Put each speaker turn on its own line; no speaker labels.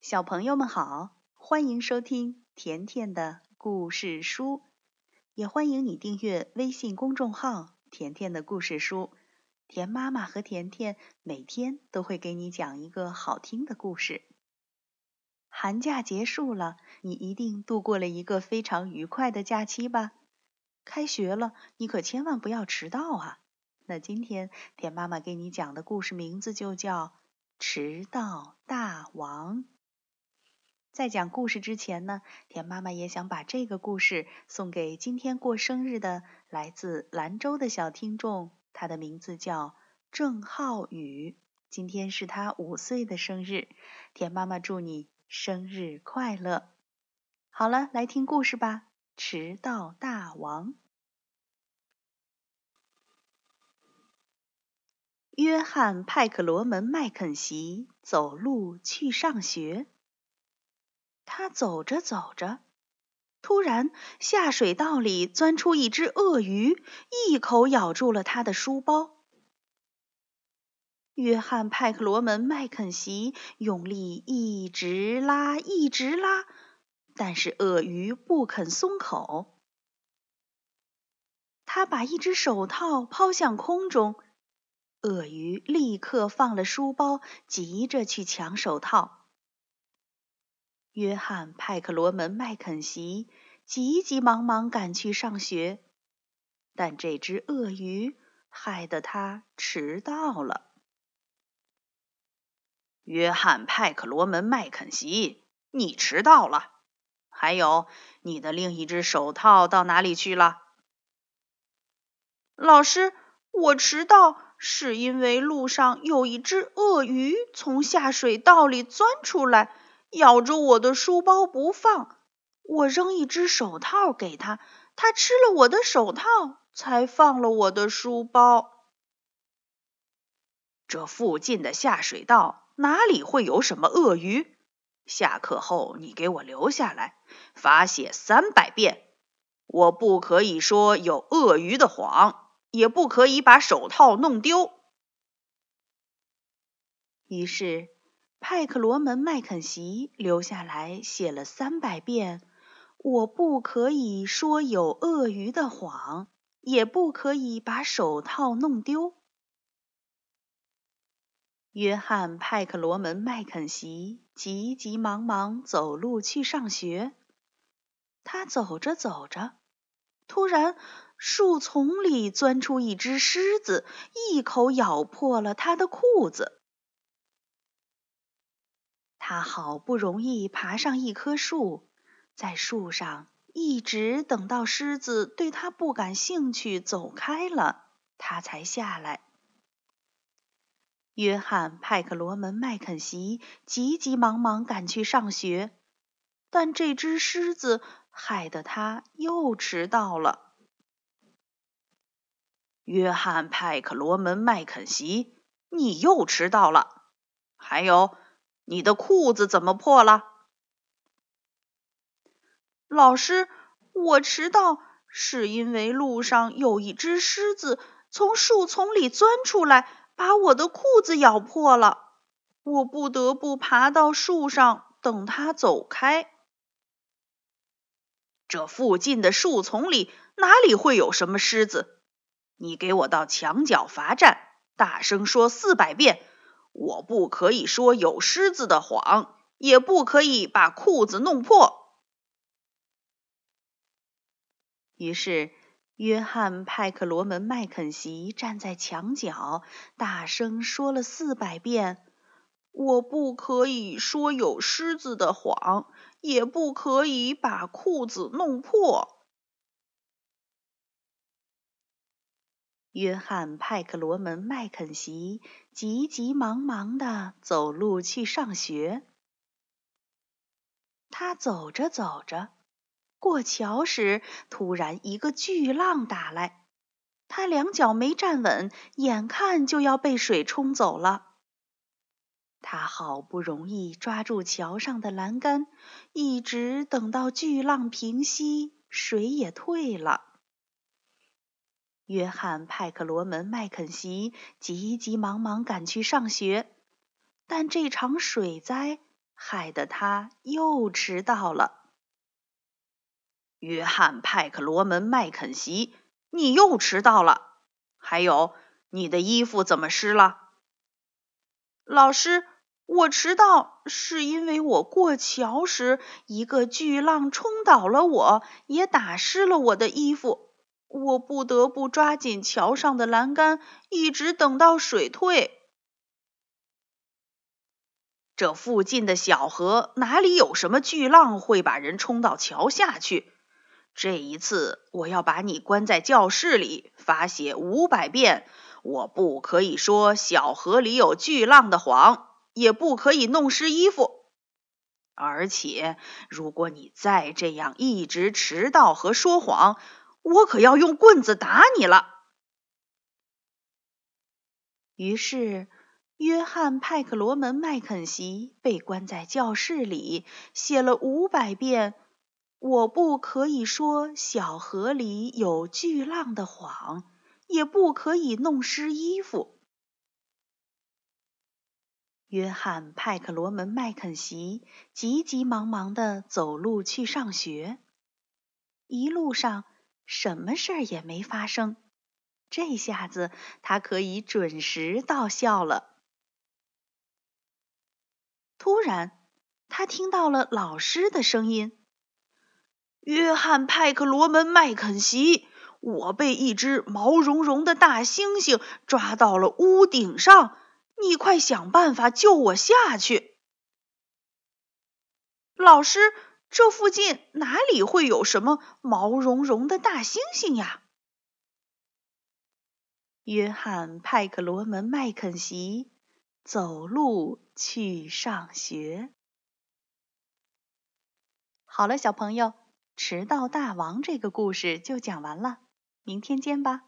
小朋友们好，欢迎收听甜甜的故事书，也欢迎你订阅微信公众号“甜甜的故事书”。甜妈妈和甜甜每天都会给你讲一个好听的故事。寒假结束了，你一定度过了一个非常愉快的假期吧？开学了，你可千万不要迟到啊！那今天甜妈妈给你讲的故事名字就叫《迟到大王》。在讲故事之前呢，田妈妈也想把这个故事送给今天过生日的来自兰州的小听众，他的名字叫郑浩宇，今天是他五岁的生日，田妈妈祝你生日快乐！好了，来听故事吧，《迟到大王》。约翰·派克罗门·麦肯锡走路去上学。他走着走着，突然下水道里钻出一只鳄鱼，一口咬住了他的书包。约翰·派克罗门·麦肯锡用力一直拉，一直拉，但是鳄鱼不肯松口。他把一只手套抛向空中，鳄鱼立刻放了书包，急着去抢手套。约翰·派克罗门·麦肯锡急急忙忙赶去上学，但这只鳄鱼害得他迟到了。
约翰·派克罗门·麦肯锡，你迟到了。还有，你的另一只手套到哪里去了？
老师，我迟到是因为路上有一只鳄鱼从下水道里钻出来。咬着我的书包不放，我扔一只手套给他，他吃了我的手套，才放了我的书包。
这附近的下水道哪里会有什么鳄鱼？下课后你给我留下来，罚写三百遍。我不可以说有鳄鱼的谎，也不可以把手套弄丢。
于是。派克罗门·麦肯锡留下来写了三百遍：“我不可以说有鳄鱼的谎，也不可以把手套弄丢。”约翰·派克罗门·麦肯锡急急忙忙走路去上学。他走着走着，突然树丛里钻出一只狮子，一口咬破了他的裤子。他好不容易爬上一棵树，在树上一直等到狮子对他不感兴趣走开了，他才下来。约翰·派克罗门·麦肯锡急急忙忙赶去上学，但这只狮子害得他又迟到了。
约翰·派克罗门·麦肯锡，你又迟到了。还有。你的裤子怎么破了？
老师，我迟到是因为路上有一只狮子从树丛里钻出来，把我的裤子咬破了。我不得不爬到树上等它走开。
这附近的树丛里哪里会有什么狮子？你给我到墙角罚站，大声说四百遍。我不可以说有狮子的谎，也不可以把裤子弄破。
于是，约翰·派克罗门·麦肯锡站在墙角，大声说了四百遍：“
我不可以说有狮子的谎，也不可以把裤子弄破。”
约翰·派克罗门·麦肯锡急急忙忙地走路去上学。他走着走着，过桥时突然一个巨浪打来，他两脚没站稳，眼看就要被水冲走了。他好不容易抓住桥上的栏杆，一直等到巨浪平息，水也退了。约翰·派克罗门·麦肯锡急急忙忙赶去上学，但这场水灾害得他又迟到了。
约翰·派克罗门·麦肯锡，你又迟到了。还有，你的衣服怎么湿了？
老师，我迟到是因为我过桥时，一个巨浪冲倒了我，也打湿了我的衣服。我不得不抓紧桥上的栏杆，一直等到水退。
这附近的小河哪里有什么巨浪会把人冲到桥下去？这一次，我要把你关在教室里，罚写五百遍。我不可以说小河里有巨浪的谎，也不可以弄湿衣服。而且，如果你再这样一直迟到和说谎，我可要用棍子打你了。
于是，约翰·派克罗门·麦肯锡被关在教室里，写了五百遍。我不可以说小河里有巨浪的谎，也不可以弄湿衣服。约翰·派克罗门·麦肯锡急急忙忙地走路去上学，一路上什么事儿也没发生。这下子他可以准时到校了。突然，他听到了老师的声音。
约翰·派克罗门·麦肯锡，我被一只毛茸茸的大猩猩抓到了屋顶上，你快想办法救我下去！老师，这附近哪里会有什么毛茸茸的大猩猩呀？
约翰·派克罗门·麦肯锡走路去上学。好了，小朋友。迟到大王这个故事就讲完了，明天见吧。